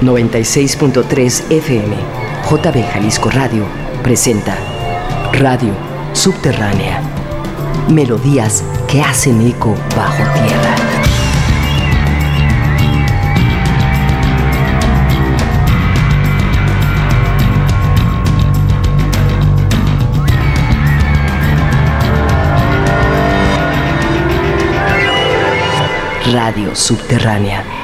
96.3 FM, JB Jalisco Radio, presenta Radio Subterránea. Melodías que hacen eco bajo tierra. Radio Subterránea.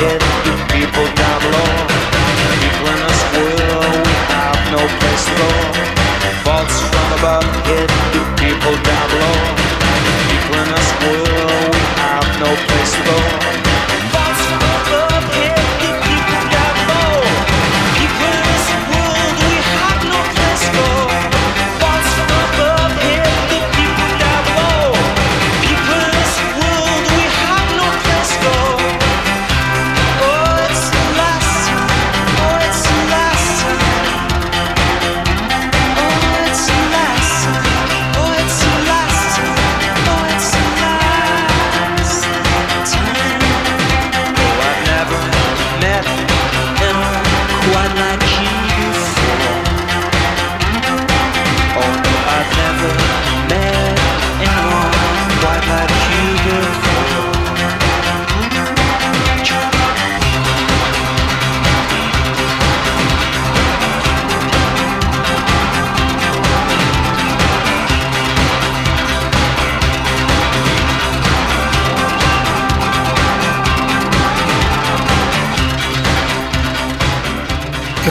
head, the people down low. People in this world, we have no place to go. Faults from above hit the people down low. People in this world, we have no place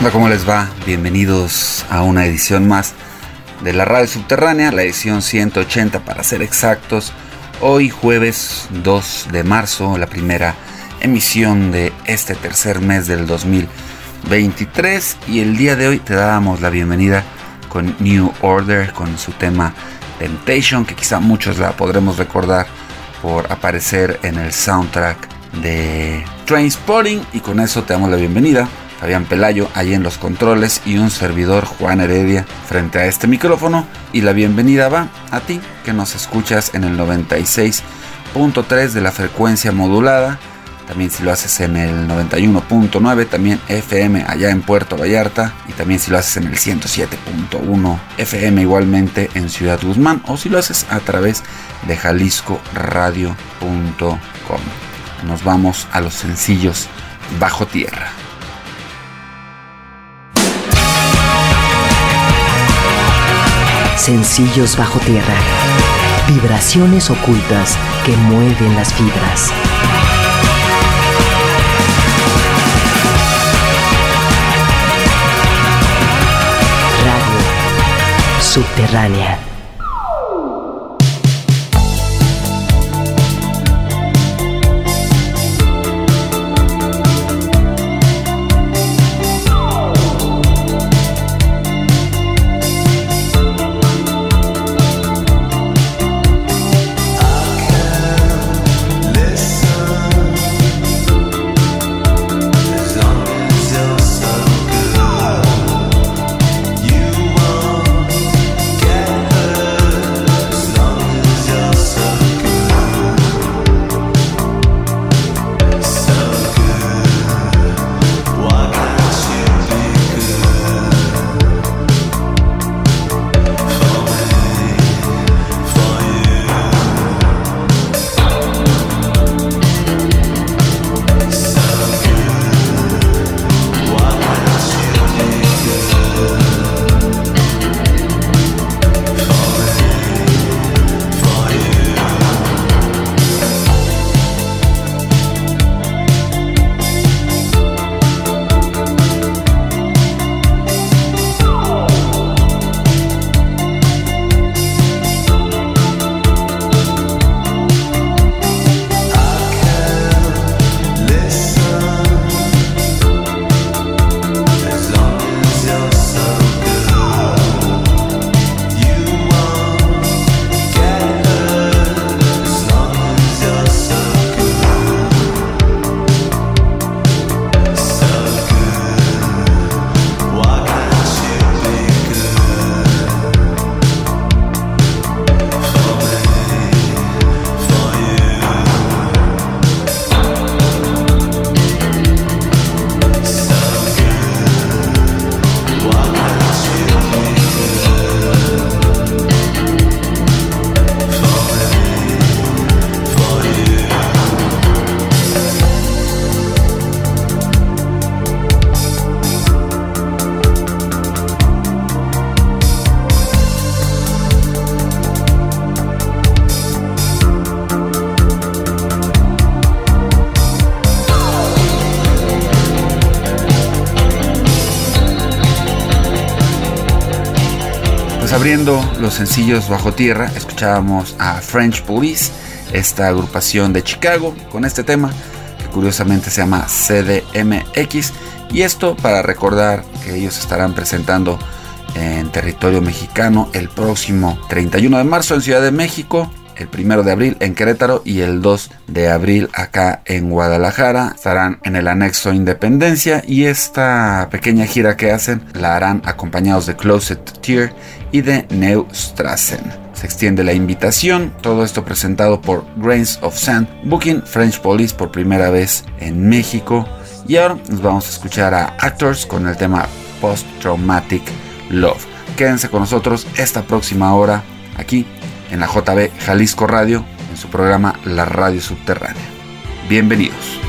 ¿Cómo les va? Bienvenidos a una edición más de la radio subterránea, la edición 180 para ser exactos. Hoy jueves 2 de marzo, la primera emisión de este tercer mes del 2023 y el día de hoy te damos la bienvenida con New Order, con su tema Temptation, que quizá muchos la podremos recordar por aparecer en el soundtrack de Trainspotting y con eso te damos la bienvenida Fabián Pelayo ahí en los controles y un servidor Juan Heredia frente a este micrófono y la bienvenida va a ti que nos escuchas en el 96.3 de la frecuencia modulada, también si lo haces en el 91.9, también FM allá en Puerto Vallarta y también si lo haces en el 107.1 FM igualmente en Ciudad Guzmán o si lo haces a través de jaliscoradio.com. Nos vamos a los sencillos bajo tierra. Sencillos bajo tierra. Vibraciones ocultas que mueven las fibras. Radio subterránea. Abriendo los sencillos bajo tierra, escuchábamos a French Police, esta agrupación de Chicago, con este tema que curiosamente se llama CDMX. Y esto para recordar que ellos estarán presentando en territorio mexicano el próximo 31 de marzo en Ciudad de México el primero de abril en Querétaro y el 2 de abril acá en Guadalajara. Estarán en el anexo Independencia y esta pequeña gira que hacen la harán acompañados de Closet Tier y de Neustrassen. Se extiende la invitación, todo esto presentado por Grains of Sand, Booking French Police por primera vez en México. Y ahora nos vamos a escuchar a Actors con el tema Post Traumatic Love. Quédense con nosotros esta próxima hora aquí en la JB Jalisco Radio, en su programa La Radio Subterránea. Bienvenidos.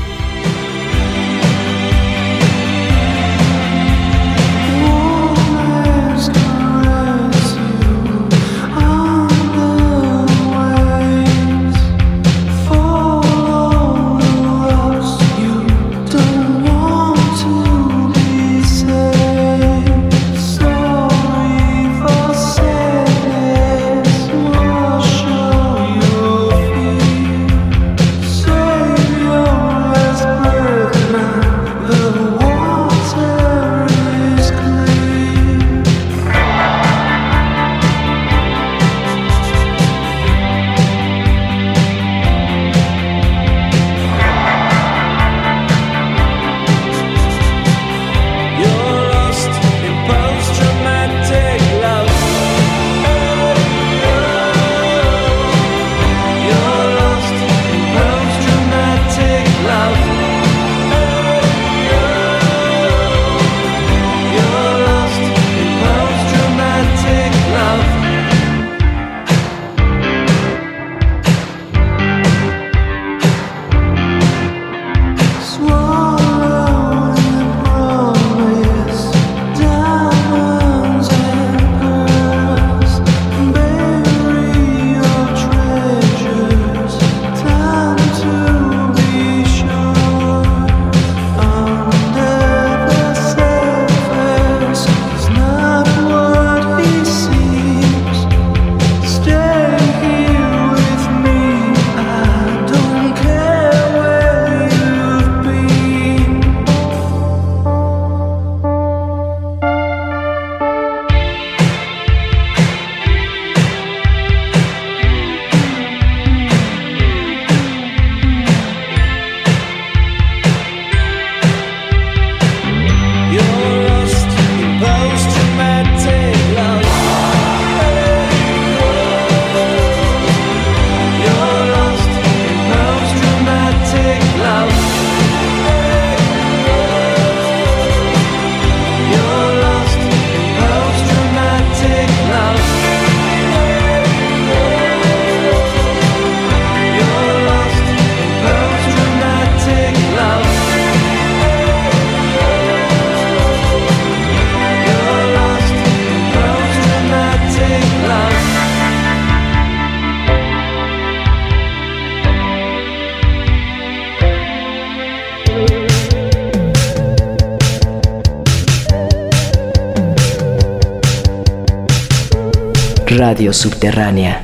Radio Subterránea.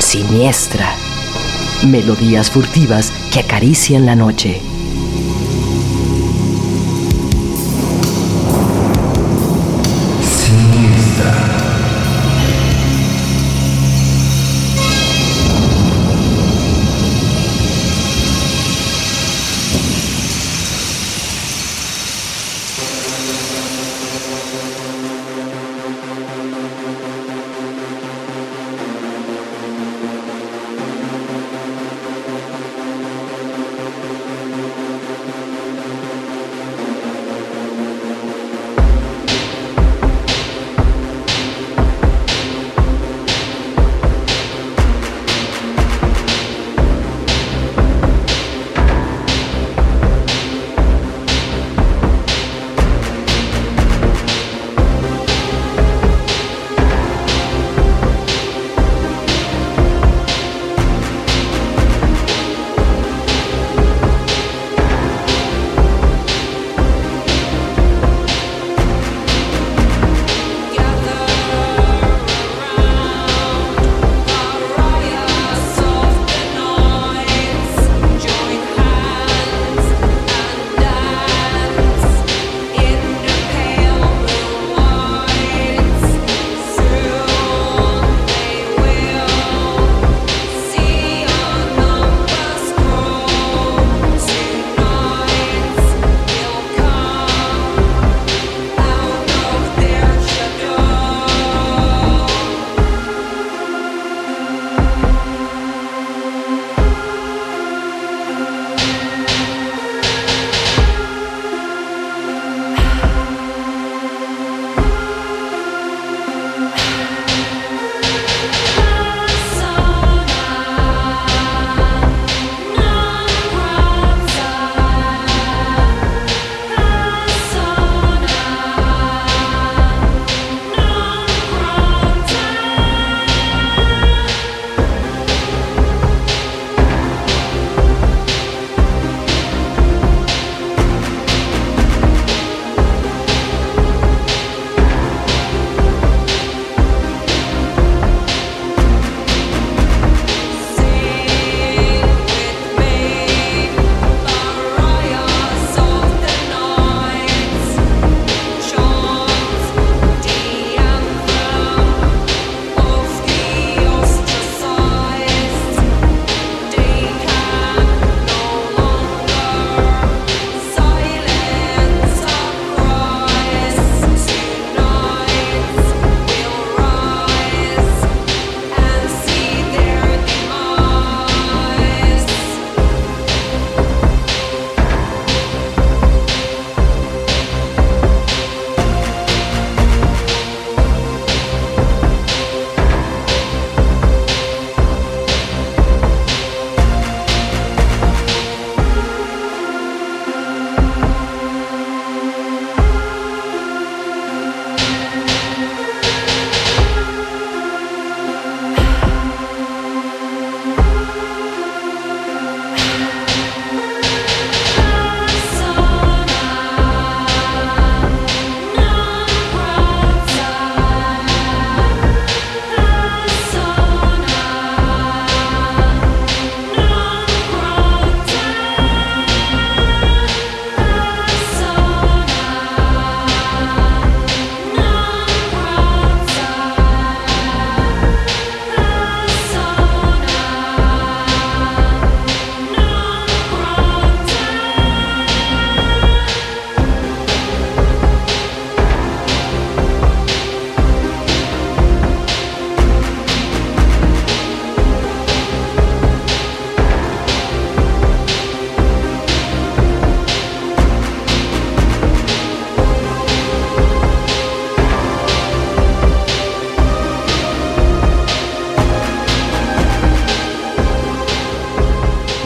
Siniestra. Melodías furtivas que acarician la noche.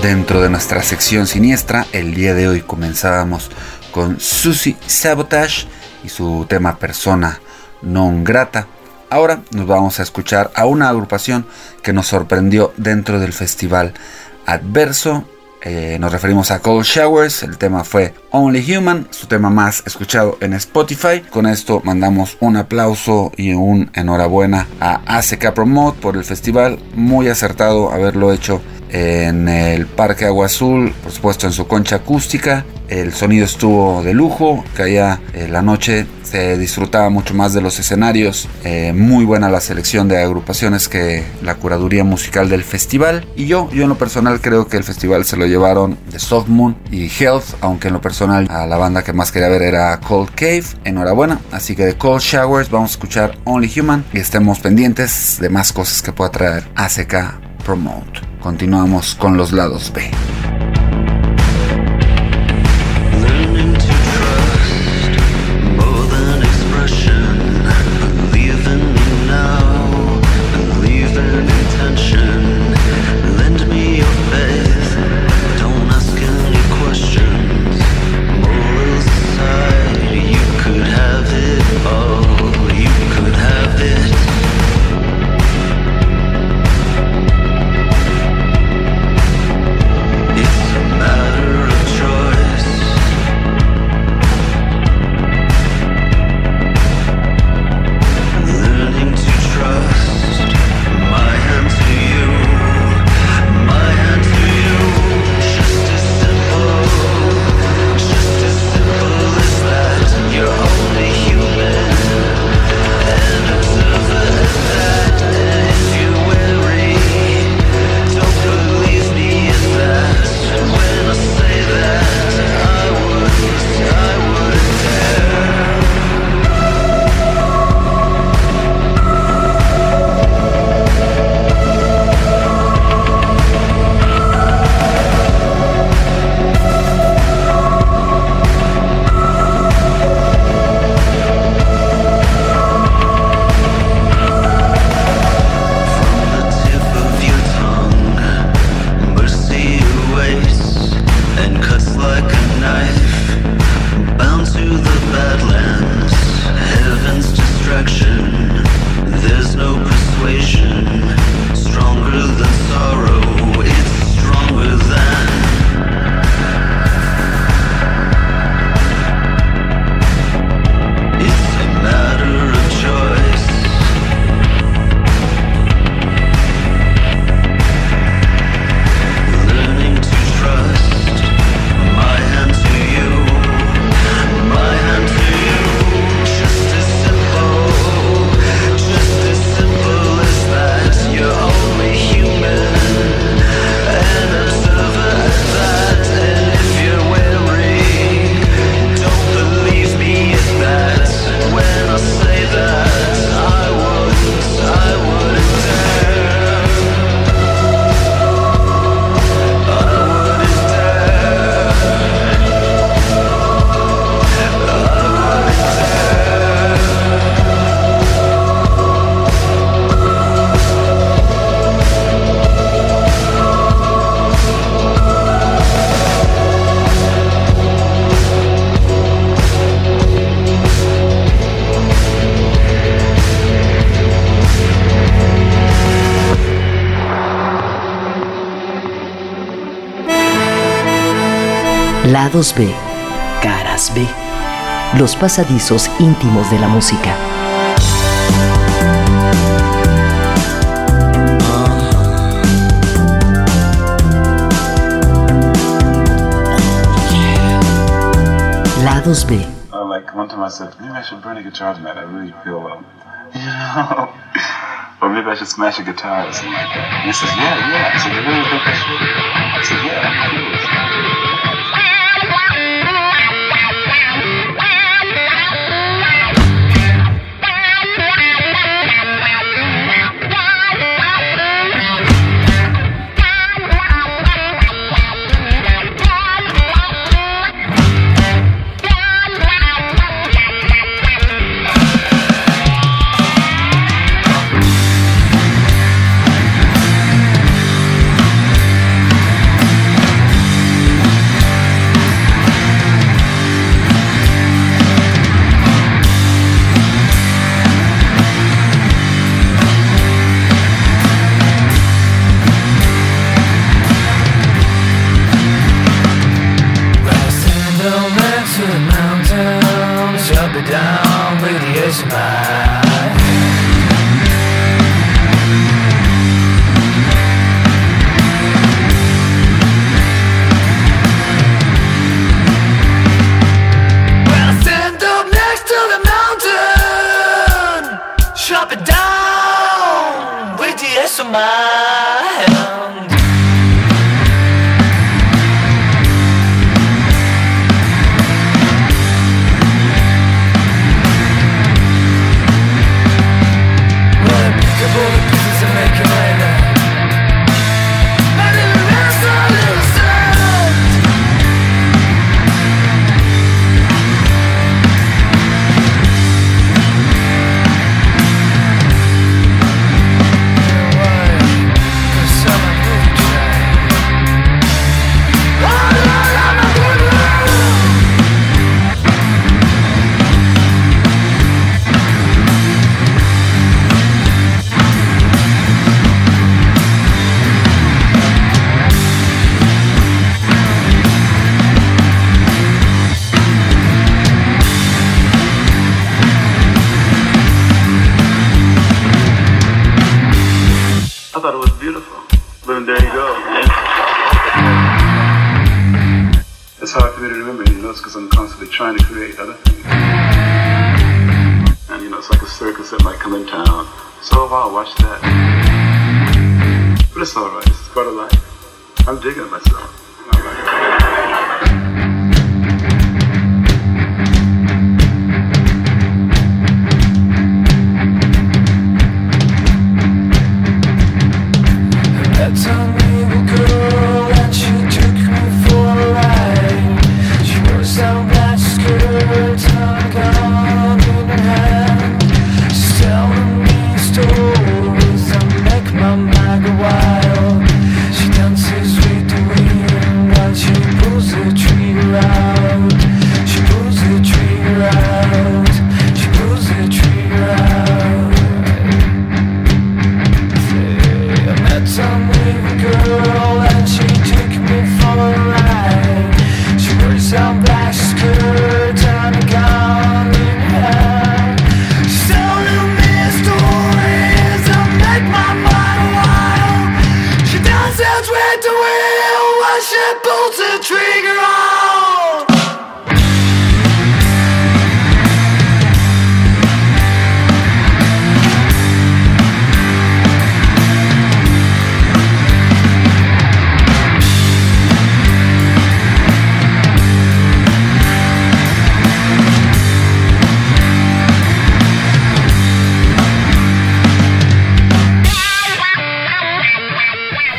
Dentro de nuestra sección siniestra. El día de hoy comenzábamos con Susie Sabotage y su tema persona non grata. Ahora nos vamos a escuchar a una agrupación que nos sorprendió dentro del festival Adverso eh, nos referimos a Cold Showers, el tema fue Only Human, su tema más escuchado en Spotify. Con esto mandamos un aplauso y un enhorabuena a ACK Promote por el festival, muy acertado haberlo hecho en el Parque Agua Azul, por supuesto en su concha acústica. El sonido estuvo de lujo, caía eh, la noche, se disfrutaba mucho más de los escenarios. Eh, muy buena la selección de agrupaciones que la curaduría musical del festival. Y yo, yo en lo personal creo que el festival se lo llevaron de Soft Moon y Health, aunque en lo personal a la banda que más quería ver era Cold Cave. Enhorabuena. Así que de Cold Showers vamos a escuchar Only Human y estemos pendientes de más cosas que pueda traer ACK Promote. Continuamos con los lados B. Lados B, caras B, los pasadizos íntimos de la música. Lados B. Uh, like one time I said, maybe I should burn a guitar tonight. I really feel well. You know? or maybe I should smash a guitar or something like that. And he says, yeah, yeah. I said, you really think I should? I said, yeah, Boom, there you go. It's hard for me to remember any notes because I'm constantly trying to create other things. And you know, it's like a circus that might come in town. So wow, watch that. But it's alright, it's part of life. I'm digging myself.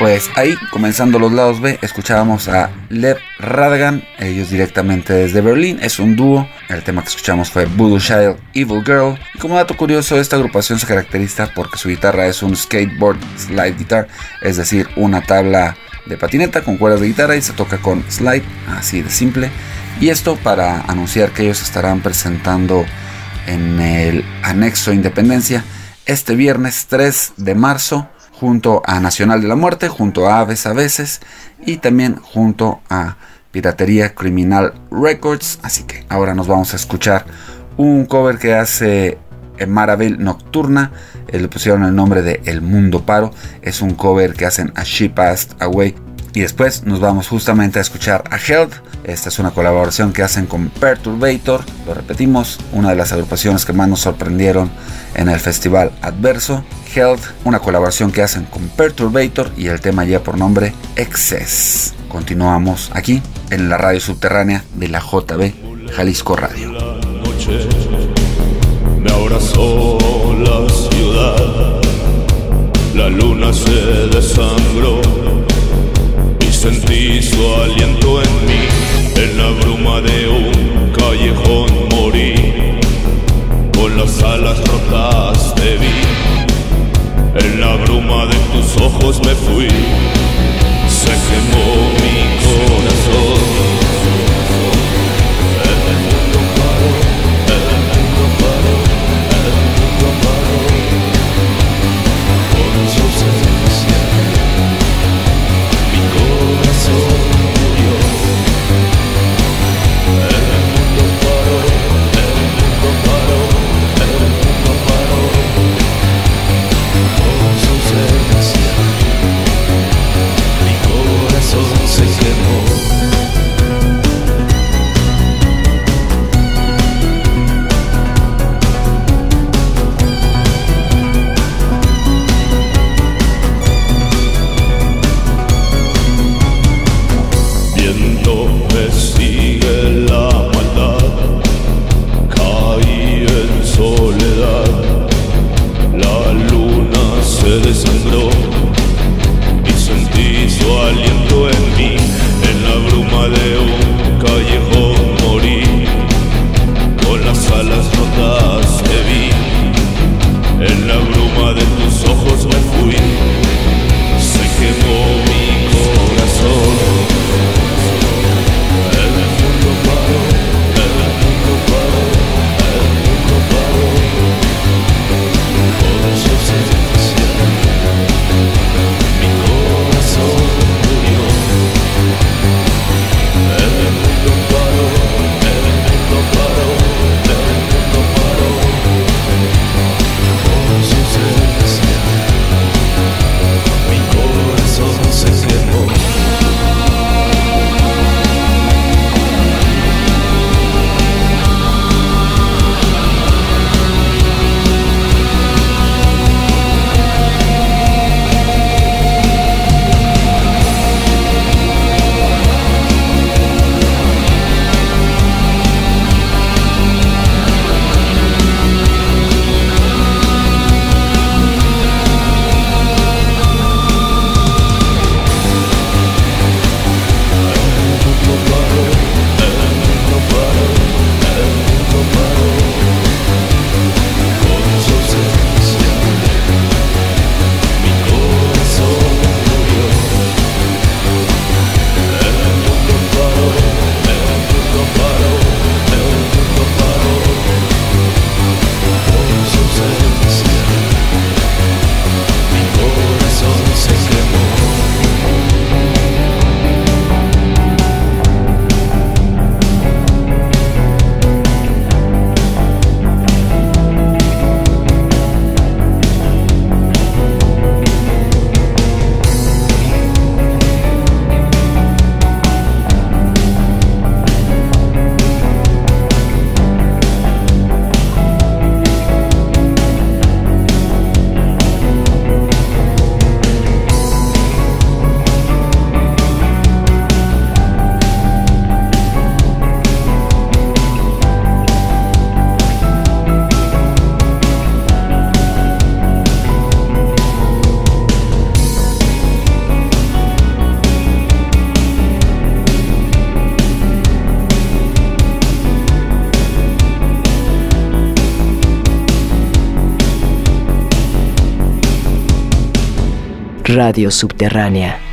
Pues ahí, comenzando los lados B, escuchábamos a Lev Radgan, ellos directamente desde Berlín, es un dúo, el tema que escuchamos fue Voodoo Child, Evil Girl, y como dato curioso, esta agrupación se caracteriza porque su guitarra es un skateboard slide guitar, es decir, una tabla de patineta con cuerdas de guitarra y se toca con slide, así de simple, y esto para anunciar que ellos estarán presentando en el anexo Independencia este viernes 3 de marzo junto a Nacional de la Muerte, junto a Aves a veces y también junto a Piratería Criminal Records. Así que ahora nos vamos a escuchar un cover que hace Marabel Nocturna. Eh, le pusieron el nombre de El Mundo Paro. Es un cover que hacen a She Passed Away. Y después nos vamos justamente a escuchar a Health. Esta es una colaboración que hacen con Perturbator. Lo repetimos, una de las agrupaciones que más nos sorprendieron en el festival Adverso. Health, una colaboración que hacen con Perturbator y el tema ya por nombre Excess. Continuamos aquí en la radio subterránea de la JB Jalisco Radio. Me abrazó la ciudad, la luna se desangró sentí su aliento en mí, en la bruma de un callejón morí, con las alas rotas te vi. En la bruma de tus ojos me fui, se quemó mi corazón. Radio Subterránea.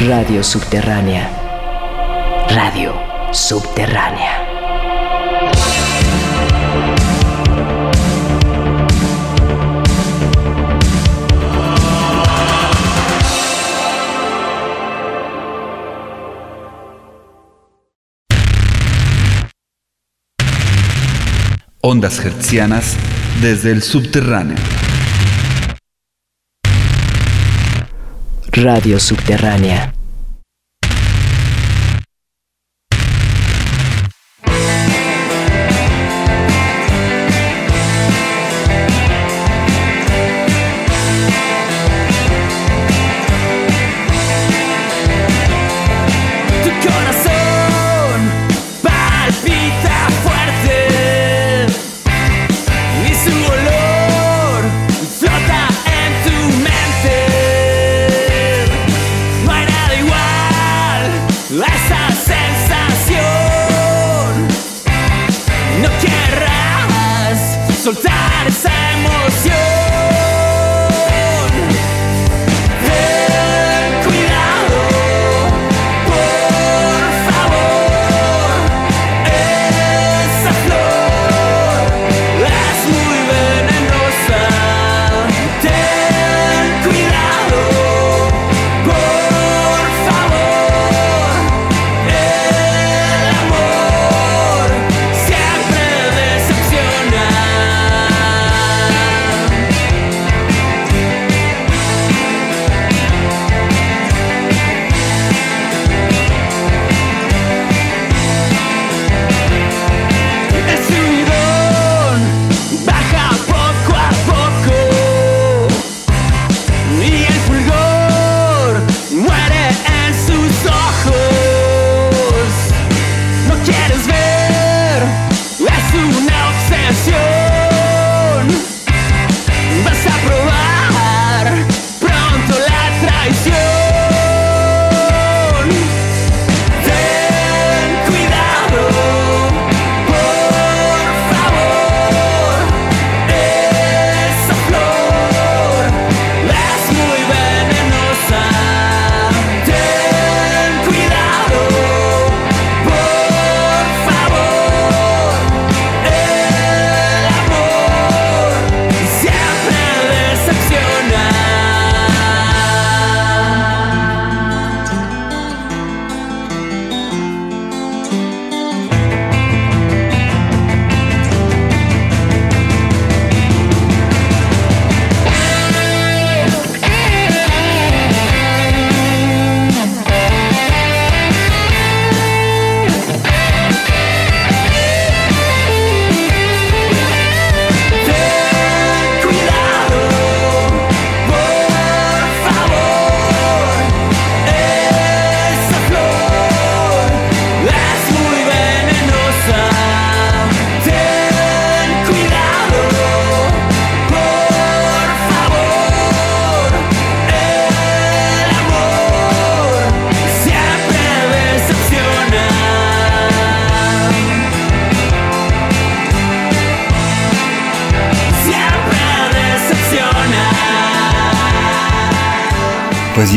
Radio subterránea. Radio subterránea. Ondas hertzianas desde el subterráneo. Radio subterránea.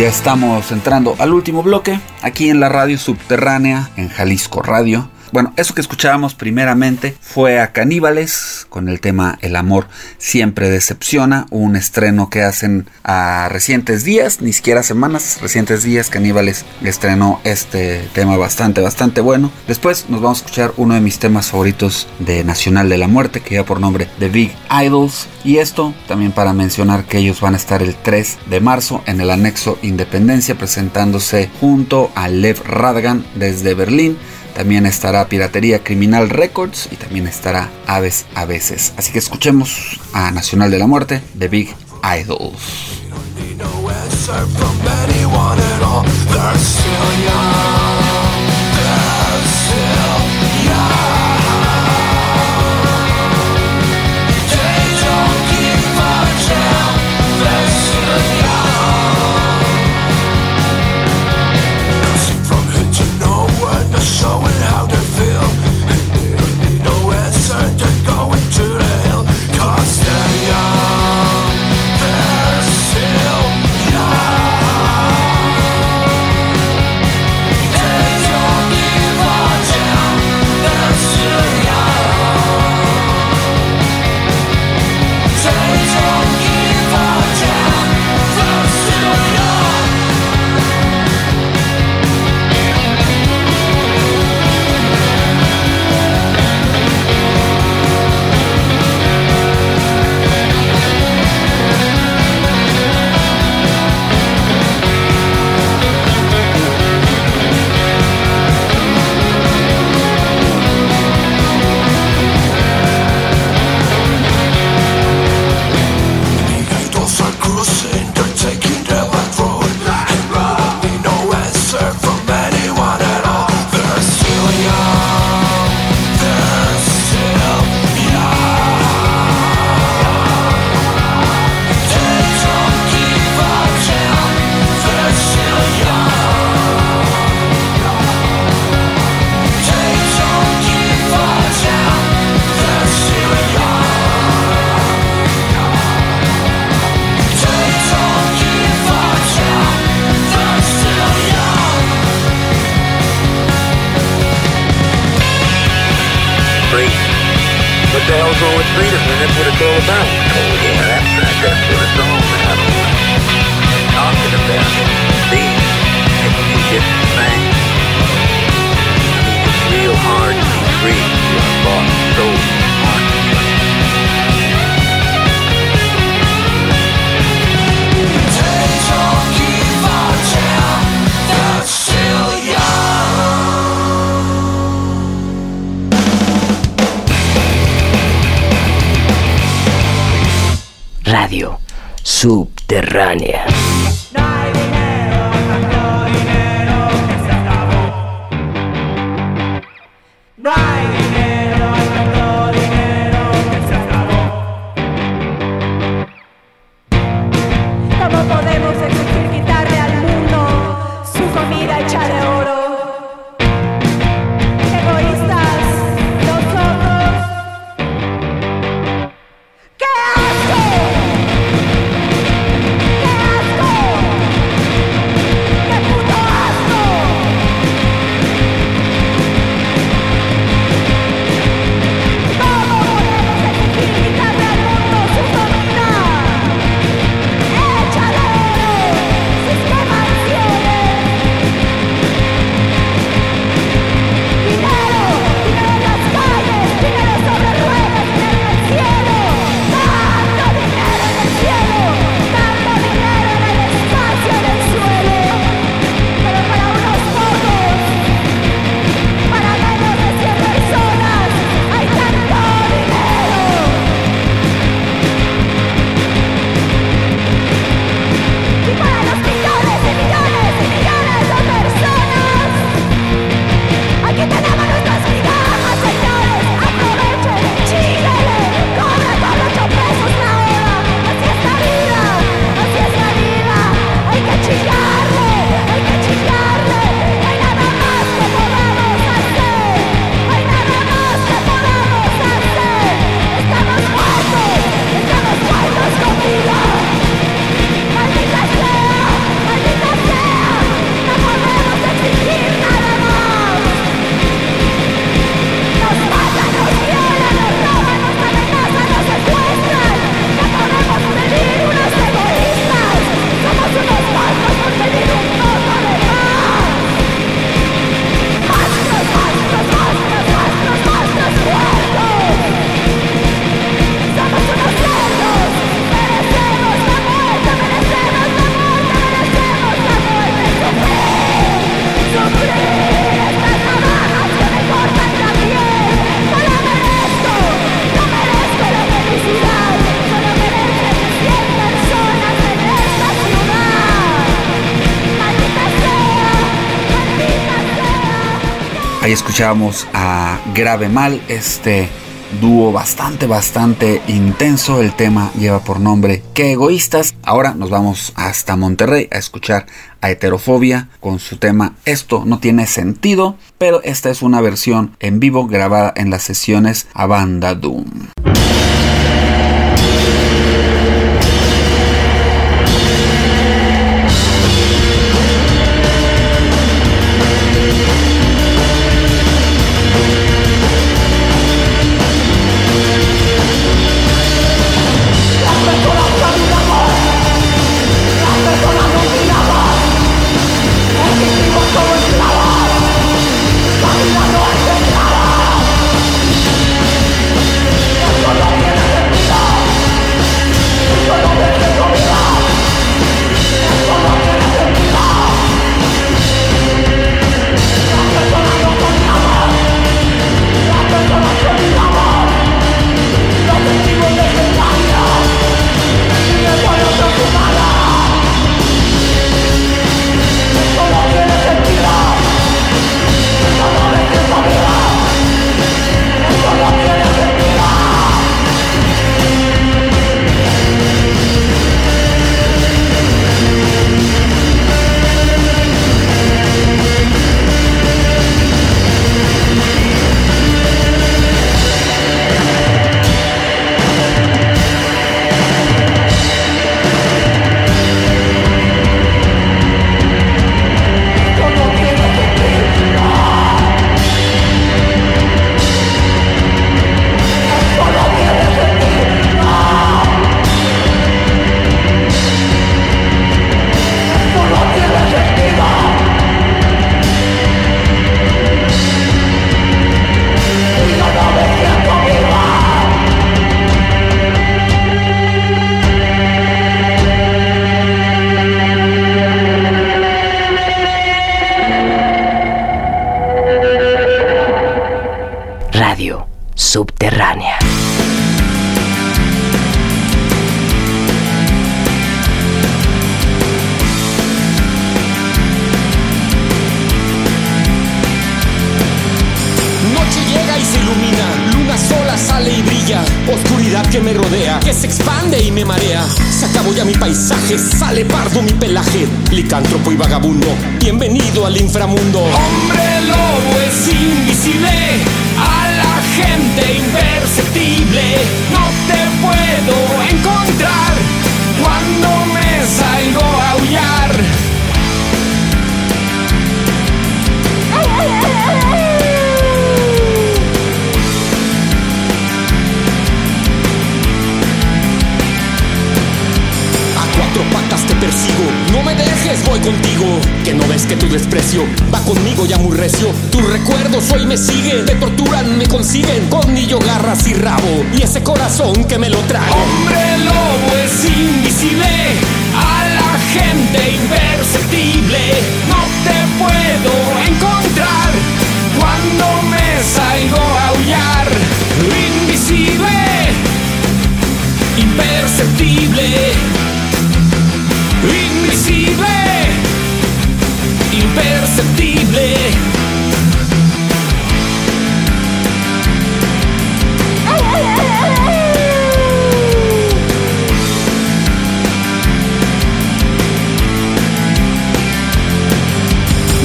Ya estamos entrando al último bloque, aquí en la radio subterránea, en Jalisco Radio. Bueno, eso que escuchábamos primeramente fue a Caníbales con el tema El amor siempre decepciona, un estreno que hacen a recientes días, ni siquiera semanas, recientes días Caníbales estrenó este tema bastante, bastante bueno. Después nos vamos a escuchar uno de mis temas favoritos de Nacional de la Muerte, que lleva por nombre The Big Idols. Y esto también para mencionar que ellos van a estar el 3 de marzo en el anexo Independencia presentándose junto a Lev Radgan desde Berlín también estará Piratería Criminal Records y también estará Aves a veces. Así que escuchemos a Nacional de la Muerte, The Big Idols. Subterránea. escuchamos a Grave Mal, este dúo bastante, bastante intenso. El tema lleva por nombre Qué egoístas. Ahora nos vamos hasta Monterrey a escuchar a Heterofobia con su tema Esto no tiene sentido, pero esta es una versión en vivo grabada en las sesiones a Banda Doom.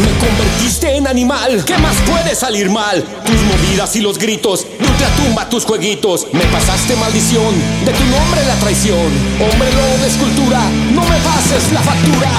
Me convertiste en animal, ¿qué más puede salir mal? Tus movidas y los gritos, ultratumba tus jueguitos. Me pasaste maldición, de tu nombre la traición. Hombre lobo de escultura, no me pases la factura.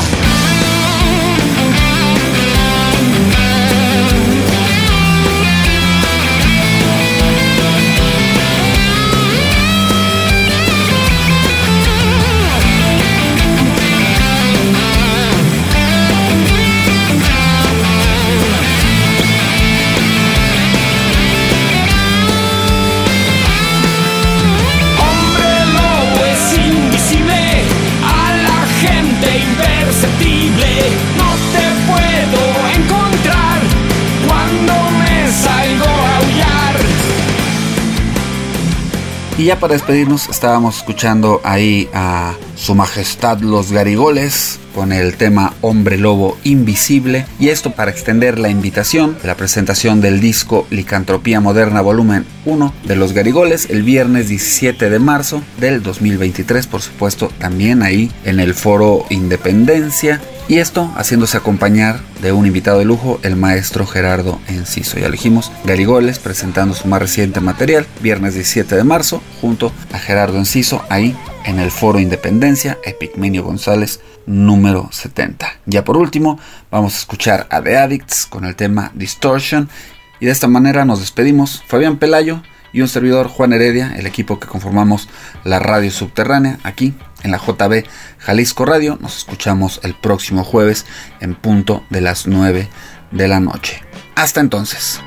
Ya para despedirnos estábamos escuchando ahí a Su Majestad los Garigoles con el tema Hombre Lobo Invisible y esto para extender la invitación de la presentación del disco Licantropía Moderna Volumen 1 de los Garigoles el viernes 17 de marzo del 2023 por supuesto también ahí en el foro Independencia y esto haciéndose acompañar de un invitado de lujo, el maestro Gerardo Enciso. Ya dijimos, Garigoles presentando su más reciente material, viernes 17 de marzo, junto a Gerardo Enciso, ahí en el Foro Independencia, Epigmenio González, número 70. Ya por último, vamos a escuchar a The Addicts con el tema Distortion. Y de esta manera nos despedimos. Fabián Pelayo y un servidor Juan Heredia, el equipo que conformamos la radio subterránea aquí en la JB Jalisco Radio. Nos escuchamos el próximo jueves en punto de las 9 de la noche. Hasta entonces.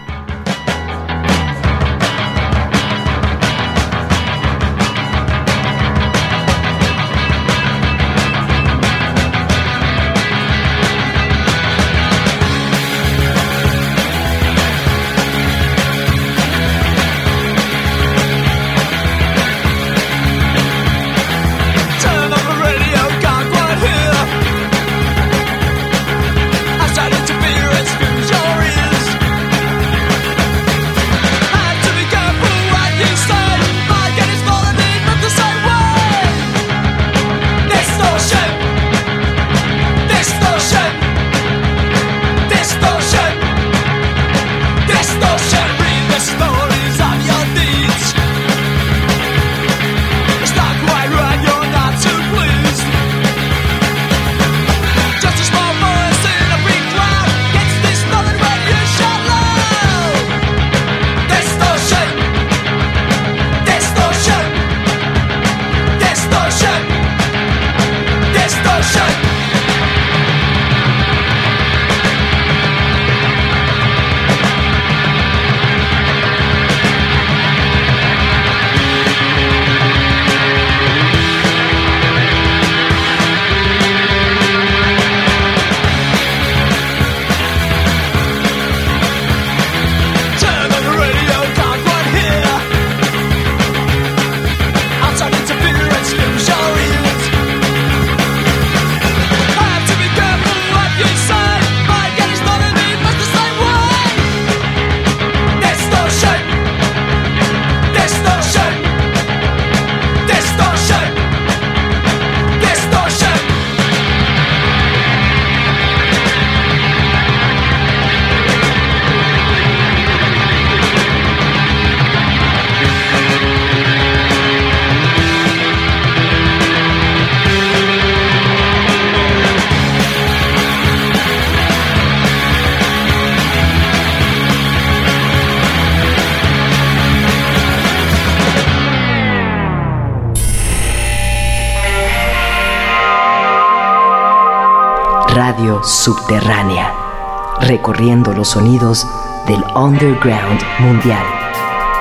Recorriendo los sonidos del underground mundial.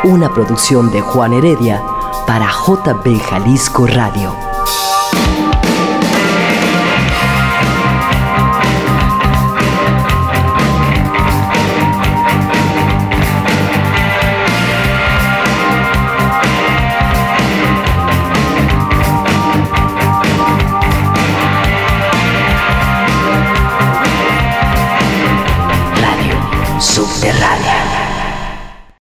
Una producción de Juan Heredia para JB Jalisco Radio.